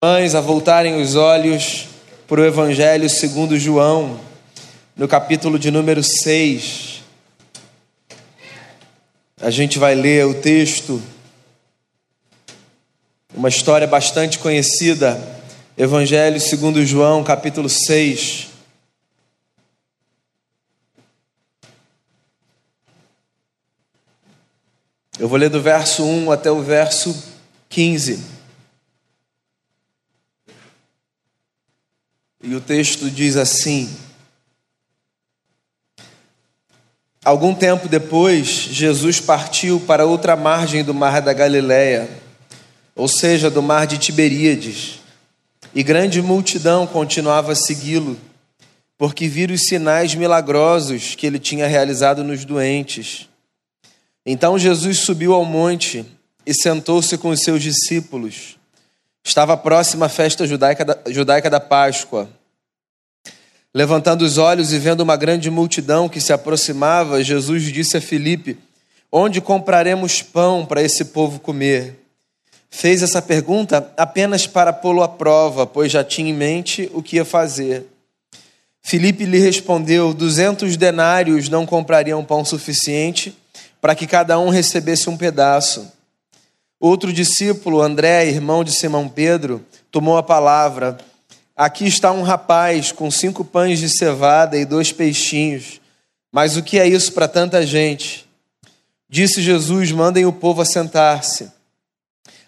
Mães a voltarem os olhos para o Evangelho segundo João, no capítulo de número 6. A gente vai ler o texto, uma história bastante conhecida, Evangelho segundo João, capítulo 6. Eu vou ler do verso 1 até o verso 15. E o texto diz assim: Algum tempo depois, Jesus partiu para outra margem do mar da Galileia, ou seja, do mar de Tiberíades, e grande multidão continuava a segui-lo, porque viram os sinais milagrosos que ele tinha realizado nos doentes. Então Jesus subiu ao monte e sentou-se com os seus discípulos. Estava próxima a festa judaica da, judaica da Páscoa. Levantando os olhos e vendo uma grande multidão que se aproximava, Jesus disse a Filipe: Onde compraremos pão para esse povo comer? Fez essa pergunta apenas para pô-lo à prova, pois já tinha em mente o que ia fazer. Filipe lhe respondeu: Duzentos denários não comprariam pão suficiente para que cada um recebesse um pedaço. Outro discípulo, André, irmão de Simão Pedro, tomou a palavra. Aqui está um rapaz com cinco pães de cevada e dois peixinhos. Mas o que é isso para tanta gente? Disse Jesus: mandem o povo assentar-se.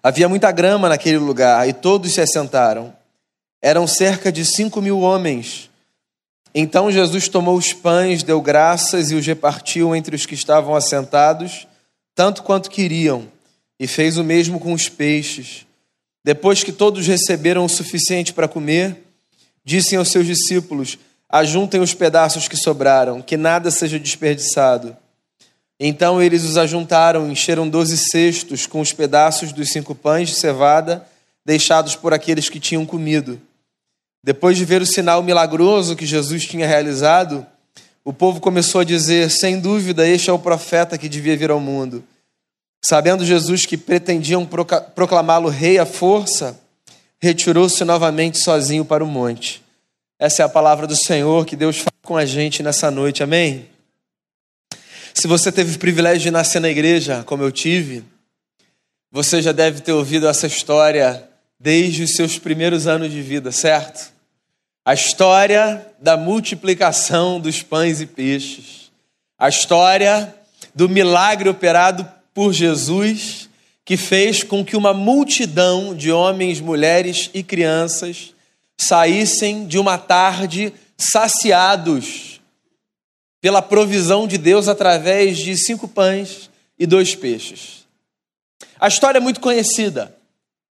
Havia muita grama naquele lugar e todos se assentaram. Eram cerca de cinco mil homens. Então Jesus tomou os pães, deu graças e os repartiu entre os que estavam assentados, tanto quanto queriam e fez o mesmo com os peixes. Depois que todos receberam o suficiente para comer, disse aos seus discípulos: Ajuntem os pedaços que sobraram, que nada seja desperdiçado. Então eles os ajuntaram, encheram doze cestos com os pedaços dos cinco pães de cevada deixados por aqueles que tinham comido. Depois de ver o sinal milagroso que Jesus tinha realizado, o povo começou a dizer: Sem dúvida, este é o profeta que devia vir ao mundo. Sabendo Jesus que pretendiam proclamá-lo rei à força, retirou-se novamente sozinho para o monte. Essa é a palavra do Senhor, que Deus fala com a gente nessa noite, amém? Se você teve o privilégio de nascer na igreja, como eu tive, você já deve ter ouvido essa história desde os seus primeiros anos de vida, certo? A história da multiplicação dos pães e peixes. A história do milagre operado por Jesus, que fez com que uma multidão de homens, mulheres e crianças saíssem de uma tarde saciados pela provisão de Deus através de cinco pães e dois peixes. A história é muito conhecida,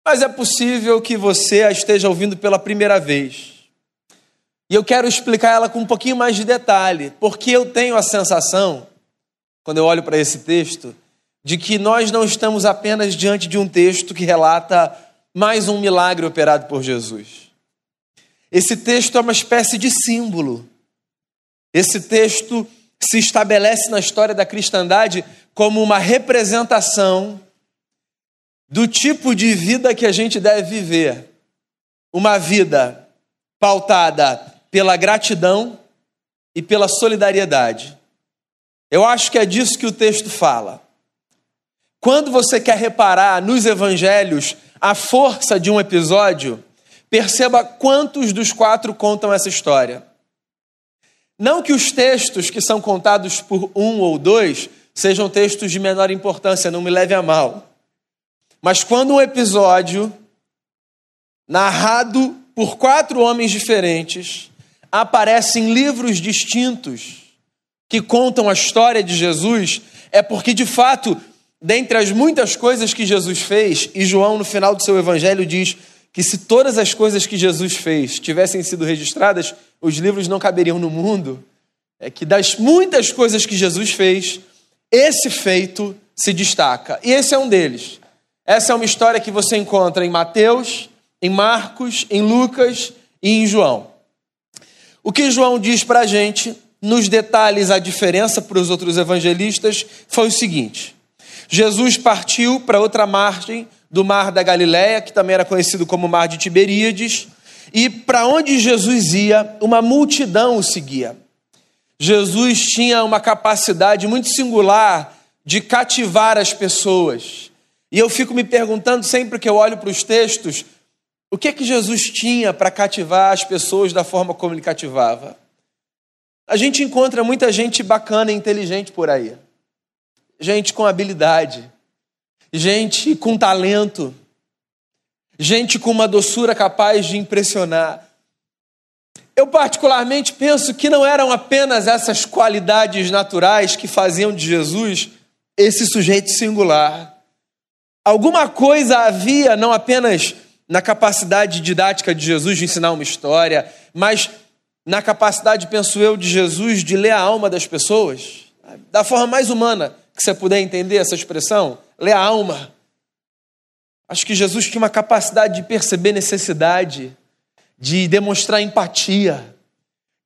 mas é possível que você a esteja ouvindo pela primeira vez. E eu quero explicar ela com um pouquinho mais de detalhe, porque eu tenho a sensação, quando eu olho para esse texto, de que nós não estamos apenas diante de um texto que relata mais um milagre operado por Jesus. Esse texto é uma espécie de símbolo. Esse texto se estabelece na história da cristandade como uma representação do tipo de vida que a gente deve viver. Uma vida pautada pela gratidão e pela solidariedade. Eu acho que é disso que o texto fala. Quando você quer reparar nos evangelhos a força de um episódio, perceba quantos dos quatro contam essa história. Não que os textos que são contados por um ou dois sejam textos de menor importância, não me leve a mal. Mas quando um episódio narrado por quatro homens diferentes aparece em livros distintos que contam a história de Jesus, é porque de fato dentre as muitas coisas que Jesus fez, e João, no final do seu evangelho, diz que se todas as coisas que Jesus fez tivessem sido registradas, os livros não caberiam no mundo. É que das muitas coisas que Jesus fez, esse feito se destaca. E esse é um deles. Essa é uma história que você encontra em Mateus, em Marcos, em Lucas e em João. O que João diz para a gente, nos detalhes a diferença para os outros evangelistas, foi o seguinte: Jesus partiu para outra margem do Mar da Galileia, que também era conhecido como Mar de Tiberíades, e para onde Jesus ia, uma multidão o seguia. Jesus tinha uma capacidade muito singular de cativar as pessoas. E eu fico me perguntando sempre que eu olho para os textos, o que é que Jesus tinha para cativar as pessoas da forma como ele cativava? A gente encontra muita gente bacana e inteligente por aí. Gente com habilidade, gente com talento, gente com uma doçura capaz de impressionar. Eu, particularmente, penso que não eram apenas essas qualidades naturais que faziam de Jesus esse sujeito singular. Alguma coisa havia, não apenas na capacidade didática de Jesus de ensinar uma história, mas na capacidade, penso eu, de Jesus de ler a alma das pessoas, da forma mais humana que você puder entender essa expressão, ler a alma. Acho que Jesus tinha uma capacidade de perceber necessidade, de demonstrar empatia,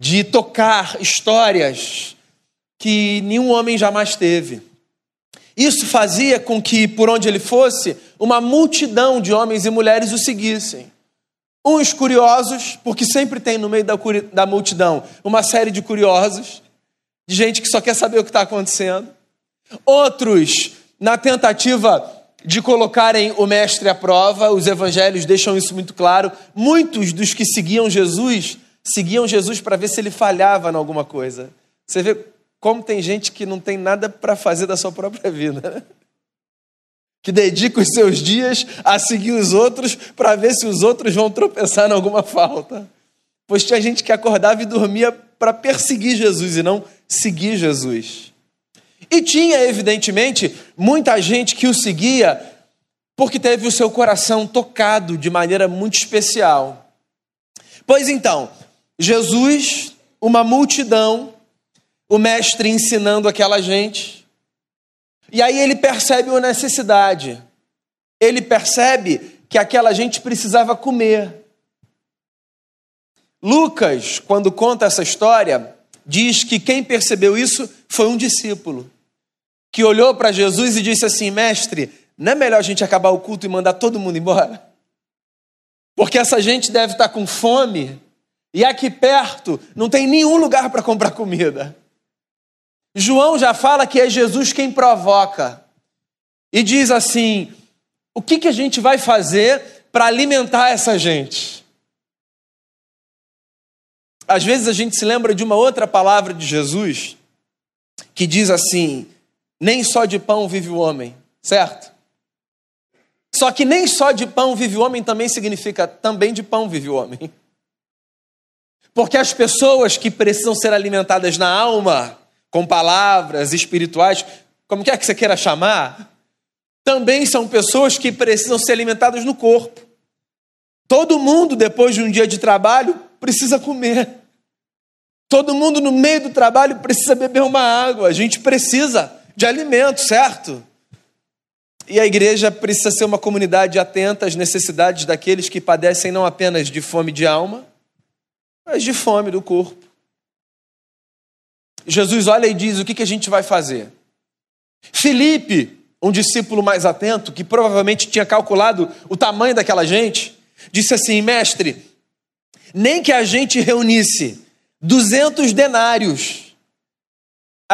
de tocar histórias que nenhum homem jamais teve. Isso fazia com que, por onde ele fosse, uma multidão de homens e mulheres o seguissem. Uns curiosos, porque sempre tem no meio da, da multidão uma série de curiosos, de gente que só quer saber o que está acontecendo. Outros, na tentativa de colocarem o mestre à prova, os evangelhos deixam isso muito claro. Muitos dos que seguiam Jesus seguiam Jesus para ver se ele falhava em alguma coisa. Você vê como tem gente que não tem nada para fazer da sua própria vida, né? que dedica os seus dias a seguir os outros para ver se os outros vão tropeçar em alguma falta. Pois tinha gente que acordava e dormia para perseguir Jesus e não seguir Jesus. E tinha, evidentemente, muita gente que o seguia porque teve o seu coração tocado de maneira muito especial. Pois então, Jesus, uma multidão, o mestre ensinando aquela gente, e aí ele percebe uma necessidade. Ele percebe que aquela gente precisava comer. Lucas, quando conta essa história, diz que quem percebeu isso foi um discípulo que olhou para Jesus e disse assim: Mestre, não é melhor a gente acabar o culto e mandar todo mundo embora? Porque essa gente deve estar com fome e aqui perto não tem nenhum lugar para comprar comida. João já fala que é Jesus quem provoca e diz assim: o que, que a gente vai fazer para alimentar essa gente? Às vezes a gente se lembra de uma outra palavra de Jesus que diz assim: nem só de pão vive o homem, certo? Só que nem só de pão vive o homem também significa também de pão vive o homem. Porque as pessoas que precisam ser alimentadas na alma, com palavras espirituais, como quer que você queira chamar, também são pessoas que precisam ser alimentadas no corpo. Todo mundo, depois de um dia de trabalho, precisa comer. Todo mundo no meio do trabalho precisa beber uma água. A gente precisa de alimento, certo? E a igreja precisa ser uma comunidade atenta às necessidades daqueles que padecem não apenas de fome de alma, mas de fome do corpo. Jesus olha e diz: o que, que a gente vai fazer? Felipe, um discípulo mais atento, que provavelmente tinha calculado o tamanho daquela gente, disse assim: Mestre, nem que a gente reunisse 200 denários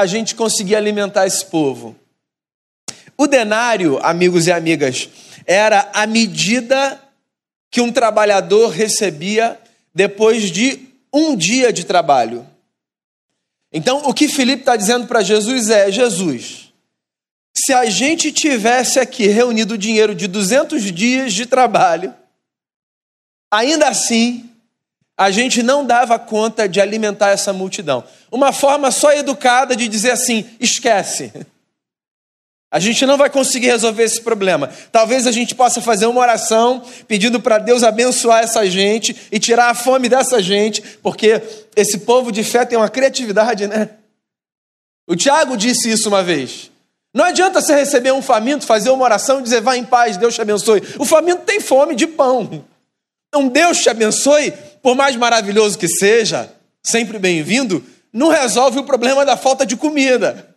a gente conseguir alimentar esse povo. O denário, amigos e amigas, era a medida que um trabalhador recebia depois de um dia de trabalho. Então, o que Filipe está dizendo para Jesus é: Jesus, se a gente tivesse aqui reunido o dinheiro de 200 dias de trabalho, ainda assim, a gente não dava conta de alimentar essa multidão. Uma forma só educada de dizer assim: esquece. A gente não vai conseguir resolver esse problema. Talvez a gente possa fazer uma oração pedindo para Deus abençoar essa gente e tirar a fome dessa gente, porque esse povo de fé tem uma criatividade, né? O Tiago disse isso uma vez. Não adianta você receber um faminto, fazer uma oração e dizer, vá em paz, Deus te abençoe. O faminto tem fome de pão. Então, Deus te abençoe por mais maravilhoso que seja, sempre bem-vindo, não resolve o problema da falta de comida.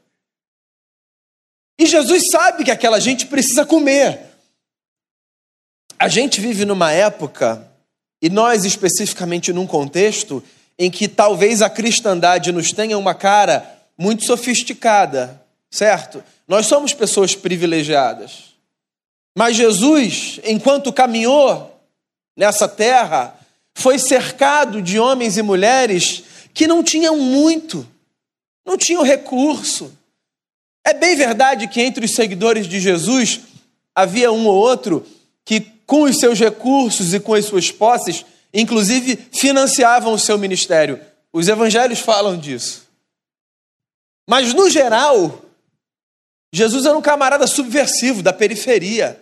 E Jesus sabe que aquela gente precisa comer. A gente vive numa época, e nós especificamente num contexto, em que talvez a cristandade nos tenha uma cara muito sofisticada, certo? Nós somos pessoas privilegiadas. Mas Jesus, enquanto caminhou nessa terra, foi cercado de homens e mulheres que não tinham muito, não tinham recurso. É bem verdade que entre os seguidores de Jesus havia um ou outro que, com os seus recursos e com as suas posses, inclusive financiavam o seu ministério. Os evangelhos falam disso. Mas, no geral, Jesus era um camarada subversivo da periferia.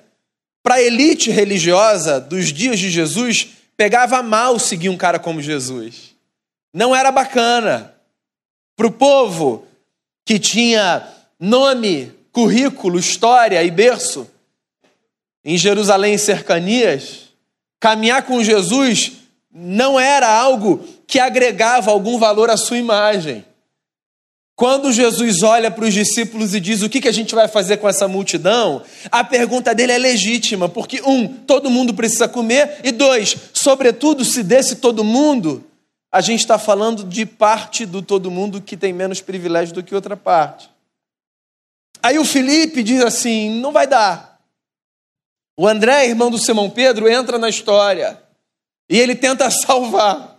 Para a elite religiosa dos dias de Jesus, pegava mal seguir um cara como Jesus. Não era bacana. Para o povo que tinha nome, currículo, história e berço, em Jerusalém e cercanias, caminhar com Jesus não era algo que agregava algum valor à sua imagem. Quando Jesus olha para os discípulos e diz o que, que a gente vai fazer com essa multidão, a pergunta dele é legítima, porque, um, todo mundo precisa comer, e dois, sobretudo, se desse todo mundo, a gente está falando de parte do todo mundo que tem menos privilégio do que outra parte. Aí o Felipe diz assim: não vai dar. O André, irmão do Simão Pedro, entra na história e ele tenta salvar.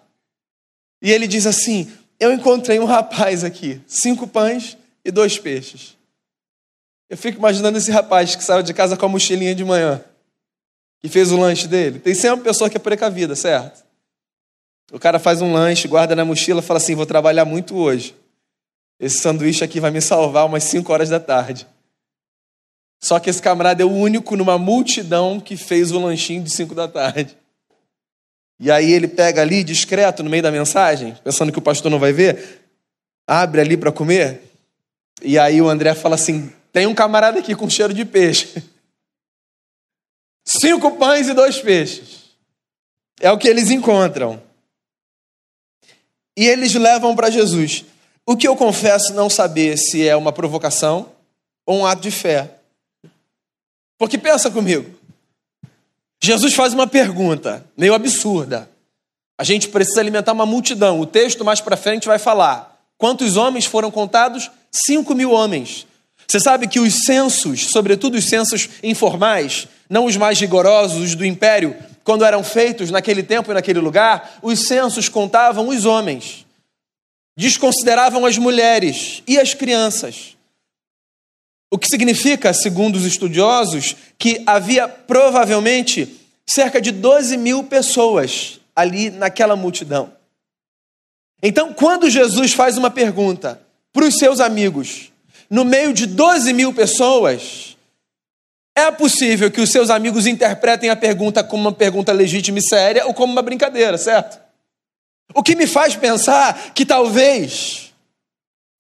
E ele diz assim: eu encontrei um rapaz aqui, cinco pães e dois peixes. Eu fico imaginando esse rapaz que saiu de casa com a mochilinha de manhã, que fez o lanche dele. Tem sempre uma pessoa que é precavida, certo? O cara faz um lanche, guarda na mochila, fala assim: vou trabalhar muito hoje. Esse sanduíche aqui vai me salvar umas 5 horas da tarde. Só que esse camarada é o único numa multidão que fez o lanchinho de 5 da tarde. E aí ele pega ali, discreto, no meio da mensagem, pensando que o pastor não vai ver, abre ali para comer. E aí o André fala assim: tem um camarada aqui com cheiro de peixe. Cinco pães e dois peixes. É o que eles encontram. E eles levam para Jesus. O que eu confesso não saber se é uma provocação ou um ato de fé. Porque pensa comigo. Jesus faz uma pergunta meio absurda. A gente precisa alimentar uma multidão. O texto mais para frente vai falar. Quantos homens foram contados? Cinco mil homens. Você sabe que os censos, sobretudo os censos informais, não os mais rigorosos, os do império, quando eram feitos naquele tempo e naquele lugar, os censos contavam os homens, desconsideravam as mulheres e as crianças. O que significa, segundo os estudiosos, que havia provavelmente cerca de 12 mil pessoas ali naquela multidão. Então, quando Jesus faz uma pergunta para os seus amigos, no meio de 12 mil pessoas, é possível que os seus amigos interpretem a pergunta como uma pergunta legítima e séria ou como uma brincadeira, certo? O que me faz pensar que talvez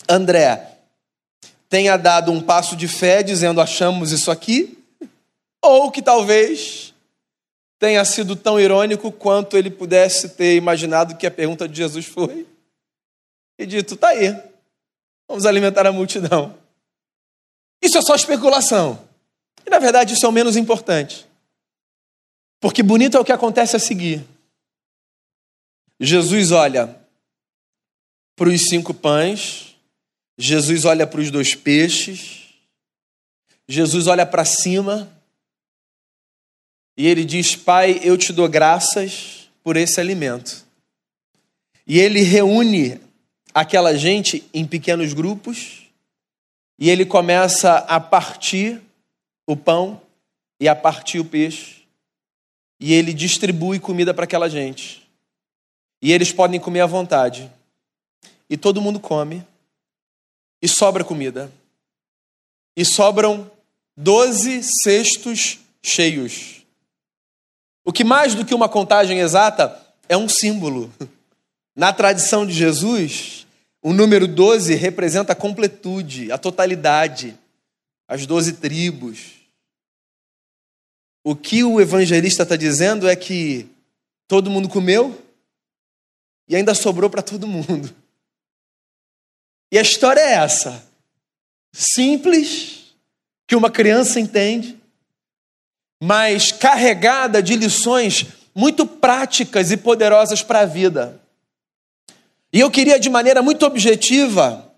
André tenha dado um passo de fé dizendo achamos isso aqui, ou que talvez tenha sido tão irônico quanto ele pudesse ter imaginado que a pergunta de Jesus foi e dito: tá aí, vamos alimentar a multidão. Isso é só especulação. E na verdade isso é o menos importante. Porque bonito é o que acontece a seguir. Jesus olha para os cinco pães Jesus olha para os dois peixes, Jesus olha para cima e ele diz: Pai, eu te dou graças por esse alimento. E ele reúne aquela gente em pequenos grupos e ele começa a partir o pão e a partir o peixe e ele distribui comida para aquela gente. E eles podem comer à vontade. E todo mundo come e sobra comida. E sobram doze cestos cheios. O que mais do que uma contagem exata é um símbolo. Na tradição de Jesus, o número 12 representa a completude, a totalidade, as doze tribos. O que o evangelista está dizendo é que todo mundo comeu e ainda sobrou para todo mundo. E a história é essa. Simples, que uma criança entende. mas carregada de lições muito práticas e poderosas para a vida. E eu queria, de maneira muito objetiva,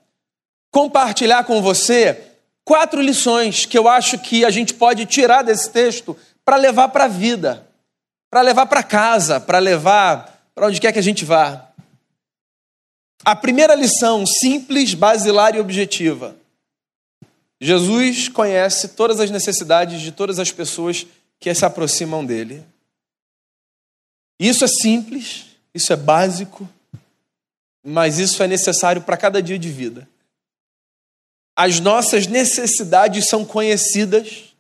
compartilhar com você quatro lições que eu acho que a gente pode tirar desse texto para levar para a vida, para levar para casa, para levar para onde quer que a gente vá. A primeira lição, simples, basilar e objetiva. Jesus conhece todas as necessidades de todas as pessoas que se aproximam dele. Isso é simples, isso é básico, mas isso é necessário para cada dia de vida. As nossas necessidades são conhecidas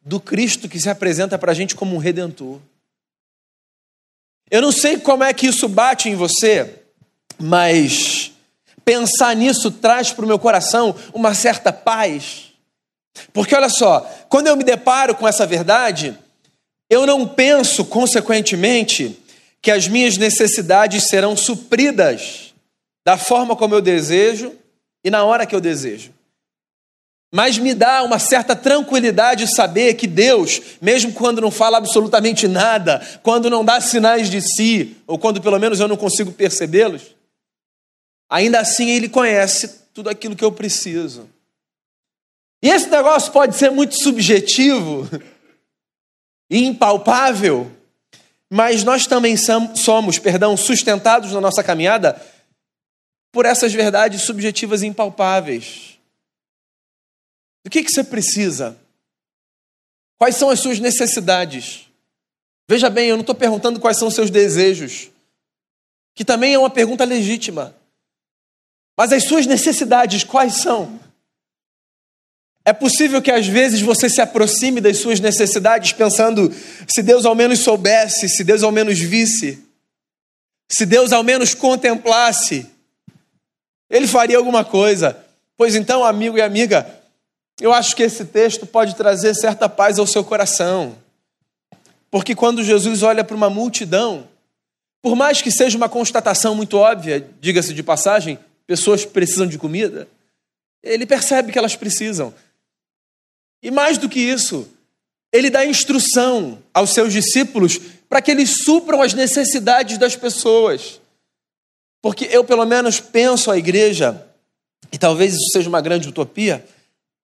do Cristo que se apresenta para a gente como um redentor. Eu não sei como é que isso bate em você, mas pensar nisso traz para o meu coração uma certa paz porque olha só, quando eu me deparo com essa verdade, eu não penso, consequentemente, que as minhas necessidades serão supridas da forma como eu desejo e na hora que eu desejo. Mas me dá uma certa tranquilidade saber que Deus, mesmo quando não fala absolutamente nada, quando não dá sinais de si, ou quando pelo menos eu não consigo percebê-los, ainda assim Ele conhece tudo aquilo que eu preciso. E esse negócio pode ser muito subjetivo e impalpável, mas nós também somos, perdão, sustentados na nossa caminhada por essas verdades subjetivas e impalpáveis. O que, que você precisa? Quais são as suas necessidades? Veja bem, eu não estou perguntando quais são os seus desejos, que também é uma pergunta legítima. Mas as suas necessidades, quais são? É possível que às vezes você se aproxime das suas necessidades pensando: se Deus ao menos soubesse, se Deus ao menos visse, se Deus ao menos contemplasse, Ele faria alguma coisa. Pois então, amigo e amiga, eu acho que esse texto pode trazer certa paz ao seu coração. Porque quando Jesus olha para uma multidão, por mais que seja uma constatação muito óbvia, diga-se de passagem, pessoas precisam de comida, ele percebe que elas precisam. E mais do que isso, ele dá instrução aos seus discípulos para que eles supram as necessidades das pessoas. Porque eu, pelo menos, penso a igreja, e talvez isso seja uma grande utopia,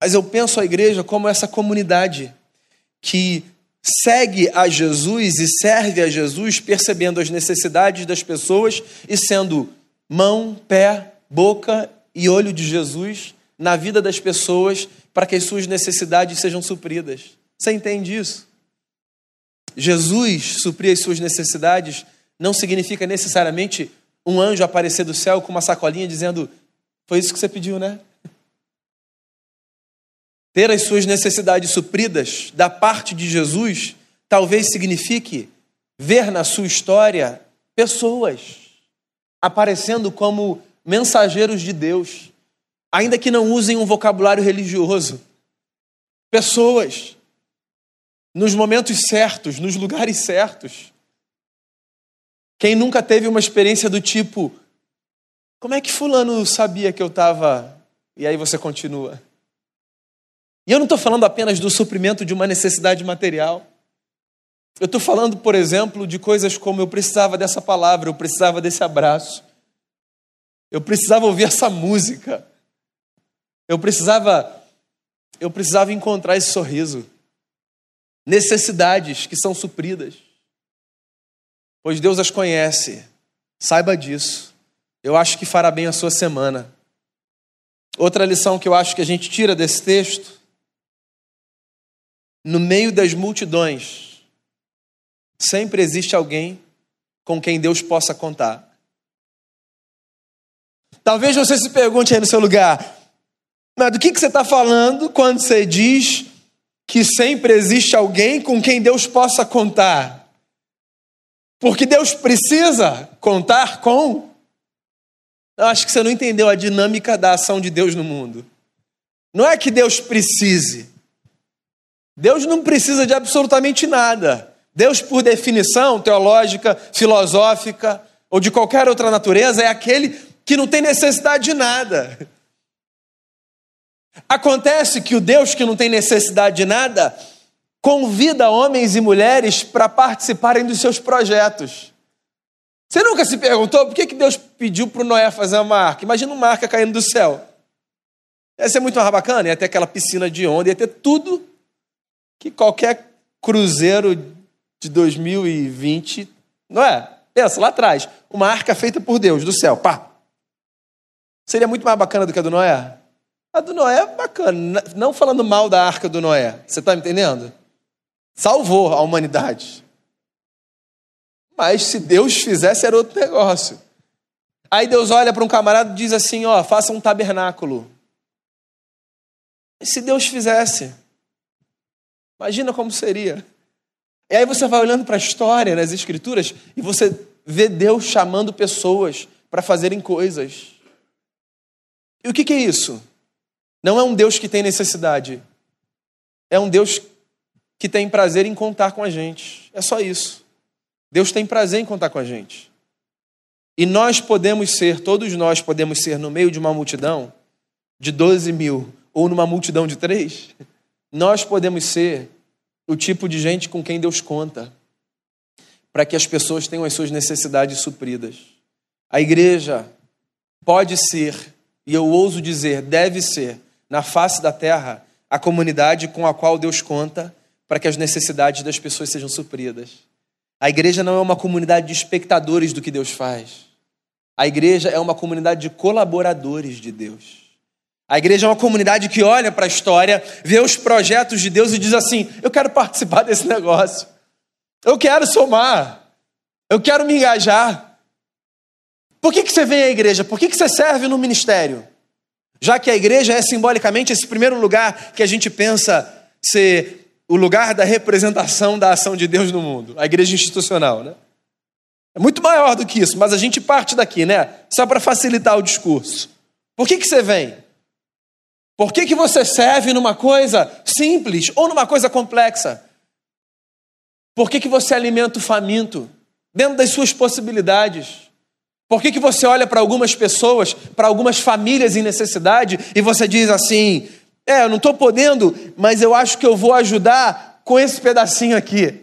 mas eu penso a igreja como essa comunidade que segue a Jesus e serve a Jesus, percebendo as necessidades das pessoas e sendo mão, pé, boca e olho de Jesus na vida das pessoas para que as suas necessidades sejam supridas. Você entende isso? Jesus suprir as suas necessidades não significa necessariamente um anjo aparecer do céu com uma sacolinha dizendo: Foi isso que você pediu, né? Ter as suas necessidades supridas da parte de Jesus talvez signifique ver na sua história pessoas aparecendo como mensageiros de Deus, ainda que não usem um vocabulário religioso. Pessoas, nos momentos certos, nos lugares certos. Quem nunca teve uma experiência do tipo: como é que Fulano sabia que eu estava. E aí você continua. E eu não estou falando apenas do suprimento de uma necessidade material. Eu estou falando, por exemplo, de coisas como eu precisava dessa palavra, eu precisava desse abraço, eu precisava ouvir essa música. Eu precisava eu precisava encontrar esse sorriso. Necessidades que são supridas. Pois Deus as conhece. Saiba disso. Eu acho que fará bem a sua semana. Outra lição que eu acho que a gente tira desse texto, no meio das multidões, sempre existe alguém com quem Deus possa contar. Talvez você se pergunte aí no seu lugar: mas do que, que você está falando quando você diz que sempre existe alguém com quem Deus possa contar? Porque Deus precisa contar com. Eu acho que você não entendeu a dinâmica da ação de Deus no mundo. Não é que Deus precise. Deus não precisa de absolutamente nada. Deus, por definição teológica, filosófica ou de qualquer outra natureza, é aquele que não tem necessidade de nada. Acontece que o Deus que não tem necessidade de nada convida homens e mulheres para participarem dos seus projetos. Você nunca se perguntou por que, que Deus pediu para o Noé fazer uma arca? Imagina uma arca caindo do céu. Ia ser muito mais bacana, ia ter aquela piscina de onda, ia ter tudo que qualquer cruzeiro de 2020, não é? Pensa lá atrás, uma arca feita por Deus, do céu, pá. Seria muito mais bacana do que a do Noé? A do Noé é bacana, não falando mal da arca do Noé, você está me entendendo? Salvou a humanidade. Mas se Deus fizesse, era outro negócio. Aí Deus olha para um camarada e diz assim: ó, faça um tabernáculo. E se Deus fizesse? Imagina como seria. E aí você vai olhando para a história, nas escrituras, e você vê Deus chamando pessoas para fazerem coisas. E o que, que é isso? Não é um Deus que tem necessidade. É um Deus que tem prazer em contar com a gente. É só isso. Deus tem prazer em contar com a gente. E nós podemos ser, todos nós podemos ser, no meio de uma multidão de 12 mil ou numa multidão de três, nós podemos ser o tipo de gente com quem Deus conta para que as pessoas tenham as suas necessidades supridas. A igreja pode ser, e eu ouso dizer, deve ser, na face da terra, a comunidade com a qual Deus conta para que as necessidades das pessoas sejam supridas. A igreja não é uma comunidade de espectadores do que Deus faz. A igreja é uma comunidade de colaboradores de Deus. A igreja é uma comunidade que olha para a história, vê os projetos de Deus e diz assim: eu quero participar desse negócio, eu quero somar, eu quero me engajar. Por que, que você vem à igreja? Por que, que você serve no ministério? Já que a igreja é simbolicamente esse primeiro lugar que a gente pensa ser o lugar da representação da ação de Deus no mundo, a igreja institucional, né? É muito maior do que isso, mas a gente parte daqui, né? Só para facilitar o discurso. Por que, que você vem? Por que, que você serve numa coisa simples ou numa coisa complexa? Por que, que você alimenta o faminto dentro das suas possibilidades? Por que, que você olha para algumas pessoas, para algumas famílias em necessidade e você diz assim: é, eu não estou podendo, mas eu acho que eu vou ajudar com esse pedacinho aqui?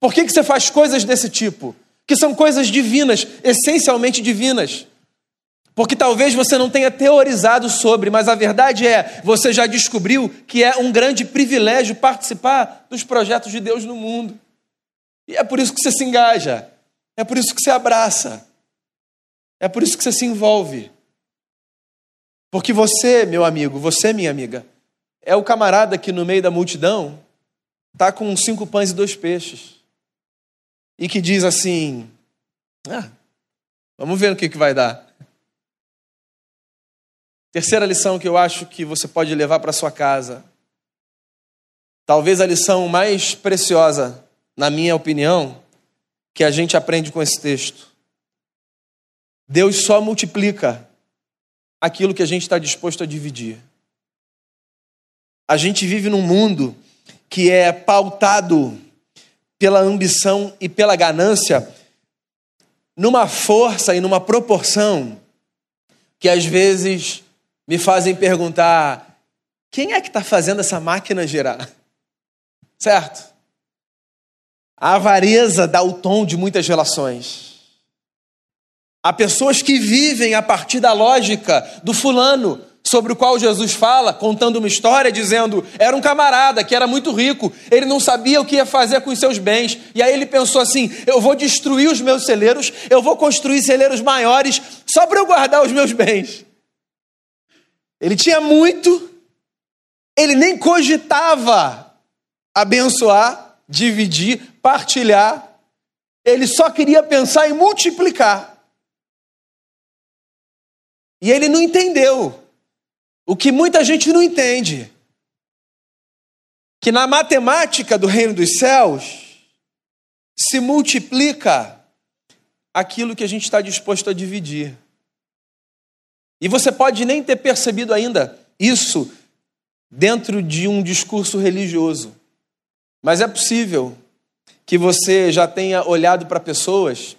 Por que, que você faz coisas desse tipo? Que são coisas divinas, essencialmente divinas. Porque talvez você não tenha teorizado sobre, mas a verdade é, você já descobriu que é um grande privilégio participar dos projetos de Deus no mundo. E é por isso que você se engaja, é por isso que você abraça, é por isso que você se envolve. Porque você, meu amigo, você, minha amiga, é o camarada que no meio da multidão está com cinco pães e dois peixes. E que diz assim: ah, vamos ver o que, que vai dar. Terceira lição que eu acho que você pode levar para sua casa. Talvez a lição mais preciosa, na minha opinião, que a gente aprende com esse texto. Deus só multiplica aquilo que a gente está disposto a dividir. A gente vive num mundo que é pautado pela ambição e pela ganância, numa força e numa proporção que às vezes me fazem perguntar: quem é que está fazendo essa máquina girar? Certo? A avareza dá o tom de muitas relações. Há pessoas que vivem a partir da lógica do fulano, sobre o qual Jesus fala, contando uma história, dizendo: era um camarada que era muito rico, ele não sabia o que ia fazer com os seus bens, e aí ele pensou assim: eu vou destruir os meus celeiros, eu vou construir celeiros maiores só para eu guardar os meus bens. Ele tinha muito, ele nem cogitava abençoar, dividir, partilhar. Ele só queria pensar em multiplicar. E ele não entendeu o que muita gente não entende. Que na matemática do reino dos céus se multiplica aquilo que a gente está disposto a dividir. E você pode nem ter percebido ainda isso dentro de um discurso religioso. Mas é possível que você já tenha olhado para pessoas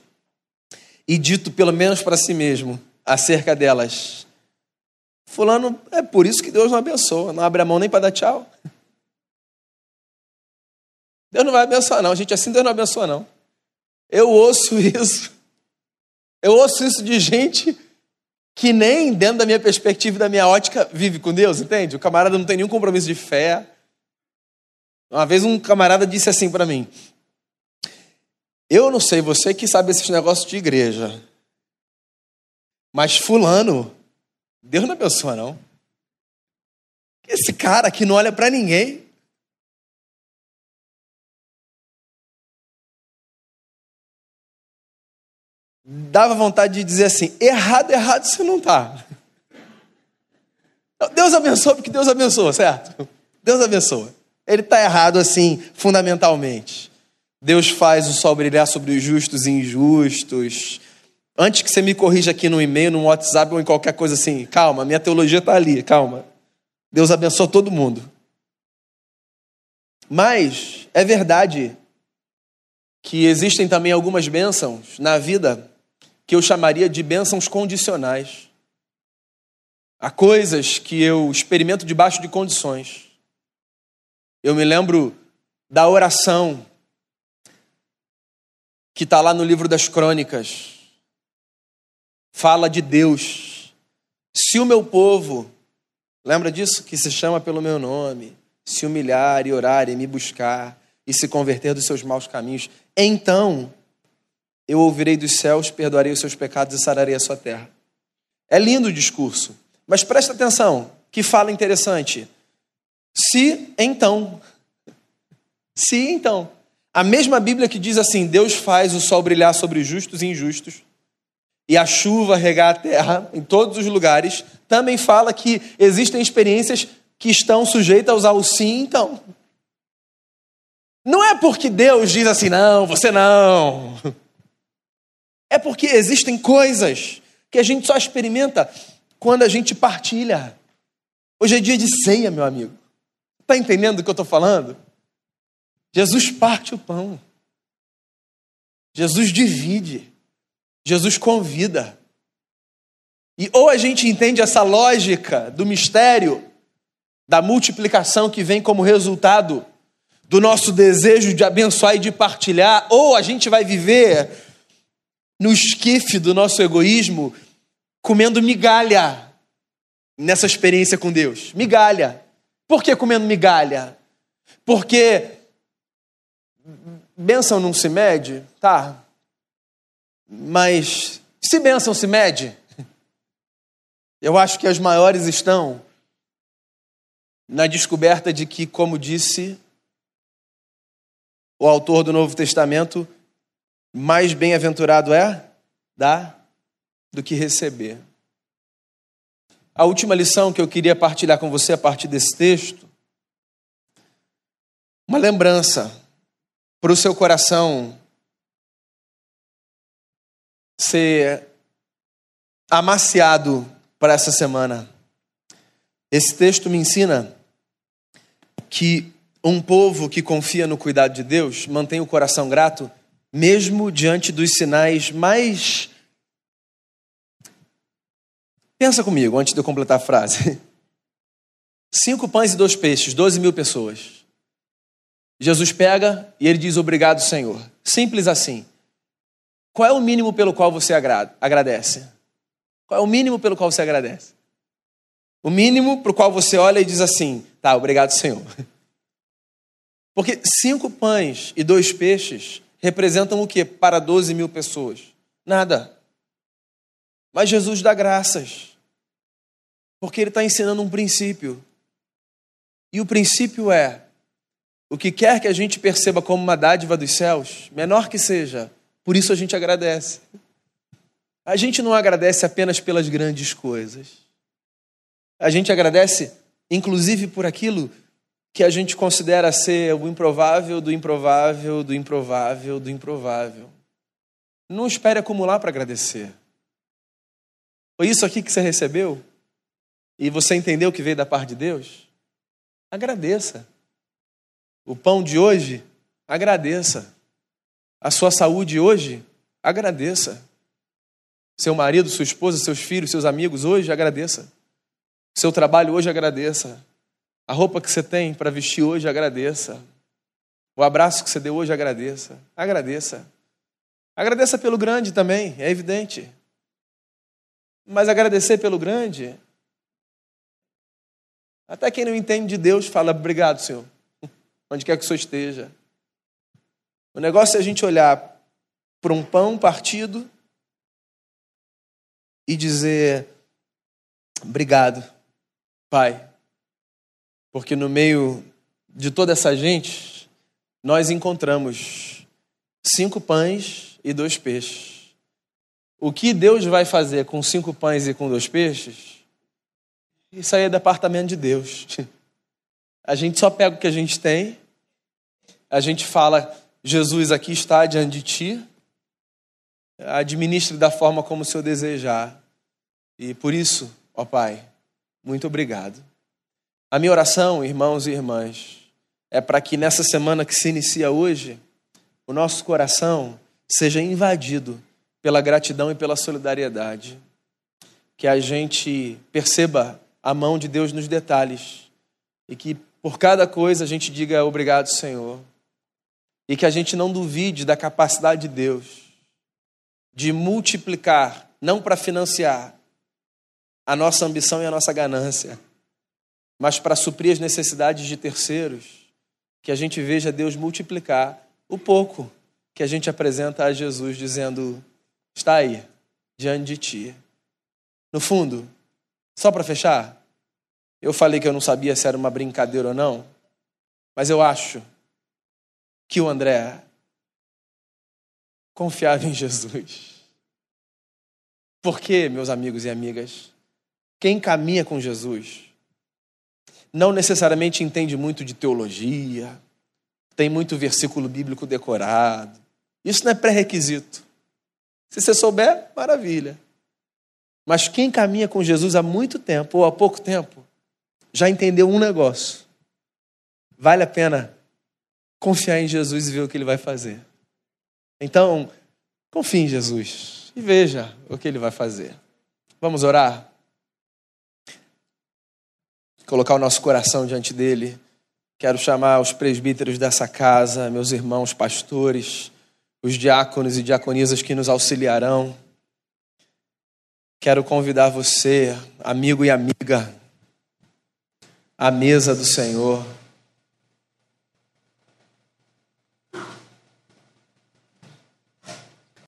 e dito, pelo menos para si mesmo, acerca delas: Fulano, é por isso que Deus não abençoa, não abre a mão nem para dar tchau. Deus não vai abençoar, não. Gente, assim Deus não abençoa, não. Eu ouço isso. Eu ouço isso de gente que nem dentro da minha perspectiva e da minha ótica vive com Deus, entende? O camarada não tem nenhum compromisso de fé. Uma vez um camarada disse assim para mim: Eu não sei, você que sabe esses negócios de igreja, mas Fulano, Deus não abençoa, não. Esse cara que não olha para ninguém. Dava vontade de dizer assim: errado, errado você não está. Deus abençoa porque Deus abençoa, certo? Deus abençoa. Ele está errado assim, fundamentalmente. Deus faz o sol brilhar sobre os justos e injustos. Antes que você me corrija aqui no e-mail, no WhatsApp ou em qualquer coisa assim, calma, minha teologia está ali, calma. Deus abençoa todo mundo. Mas é verdade que existem também algumas bênçãos na vida que eu chamaria de bênçãos condicionais. Há coisas que eu experimento debaixo de condições. Eu me lembro da oração que está lá no livro das crônicas. Fala de Deus. Se o meu povo Lembra disso? Que se chama pelo meu nome, se humilhar e orar e me buscar e se converter dos seus maus caminhos. Então eu ouvirei dos céus, perdoarei os seus pecados e sararei a sua terra. É lindo o discurso, mas presta atenção, que fala interessante. Se então, se então, a mesma Bíblia que diz assim: Deus faz o sol brilhar sobre justos e injustos, e a chuva regar a terra em todos os lugares, também fala que existem experiências que estão sujeitas ao sim, então. Não é porque Deus diz assim, não, você não. É porque existem coisas que a gente só experimenta quando a gente partilha. Hoje é dia de ceia, meu amigo. Está entendendo o que eu estou falando? Jesus parte o pão. Jesus divide. Jesus convida. E ou a gente entende essa lógica do mistério, da multiplicação que vem como resultado do nosso desejo de abençoar e de partilhar, ou a gente vai viver no esquife do nosso egoísmo, comendo migalha nessa experiência com Deus. Migalha. Por que comendo migalha? Porque bênção não se mede? Tá. Mas se bênção se mede, eu acho que as maiores estão na descoberta de que, como disse o autor do Novo Testamento, mais bem-aventurado é dar do que receber. A última lição que eu queria partilhar com você a partir desse texto, uma lembrança para o seu coração ser amaciado para essa semana. Esse texto me ensina que um povo que confia no cuidado de Deus mantém o coração grato, mesmo diante dos sinais mais. Pensa comigo antes de eu completar a frase. Cinco pães e dois peixes, doze mil pessoas. Jesus pega e ele diz: Obrigado, Senhor. Simples assim. Qual é o mínimo pelo qual você agradece? Qual é o mínimo pelo qual você agradece? O mínimo para o qual você olha e diz assim: tá, obrigado, Senhor. Porque cinco pães e dois peixes representam o que para 12 mil pessoas? Nada. Mas Jesus dá graças, porque Ele está ensinando um princípio. E o princípio é: o que quer que a gente perceba como uma dádiva dos céus, menor que seja, por isso a gente agradece. A gente não agradece apenas pelas grandes coisas. A gente agradece, inclusive, por aquilo que a gente considera ser o improvável do improvável, do improvável, do improvável. Não espere acumular para agradecer. Foi isso aqui que você recebeu? E você entendeu que veio da parte de Deus? Agradeça. O pão de hoje, agradeça. A sua saúde hoje, agradeça. Seu marido, sua esposa, seus filhos, seus amigos, hoje agradeça. Seu trabalho hoje agradeça. A roupa que você tem para vestir hoje agradeça. O abraço que você deu hoje, agradeça. Agradeça. Agradeça pelo grande também, é evidente. Mas agradecer pelo grande. Até quem não entende de Deus fala, obrigado, Senhor. Onde quer que o Senhor esteja. O negócio é a gente olhar para um pão partido e dizer: Obrigado, Pai, porque no meio de toda essa gente, nós encontramos cinco pães e dois peixes. O que Deus vai fazer com cinco pães e com dois peixes? Isso aí é departamento de Deus. A gente só pega o que a gente tem, a gente fala: Jesus aqui está diante de ti, administre da forma como o Senhor desejar. E por isso, ó Pai, muito obrigado. A minha oração, irmãos e irmãs, é para que nessa semana que se inicia hoje, o nosso coração seja invadido pela gratidão e pela solidariedade. Que a gente perceba a mão de Deus nos detalhes e que por cada coisa a gente diga obrigado, Senhor. E que a gente não duvide da capacidade de Deus de multiplicar, não para financiar a nossa ambição e a nossa ganância, mas para suprir as necessidades de terceiros, que a gente veja Deus multiplicar o pouco que a gente apresenta a Jesus, dizendo: está aí, diante de ti. No fundo, só para fechar, eu falei que eu não sabia se era uma brincadeira ou não, mas eu acho que o André confiava em Jesus. Porque, meus amigos e amigas, quem caminha com Jesus não necessariamente entende muito de teologia, tem muito versículo bíblico decorado. Isso não é pré-requisito. Se você souber, maravilha. Mas quem caminha com Jesus há muito tempo ou há pouco tempo, já entendeu um negócio. Vale a pena confiar em Jesus e ver o que ele vai fazer. Então, confie em Jesus e veja o que ele vai fazer. Vamos orar? Colocar o nosso coração diante dele. Quero chamar os presbíteros dessa casa, meus irmãos pastores, os diáconos e diaconisas que nos auxiliarão. Quero convidar você, amigo e amiga, à mesa do Senhor.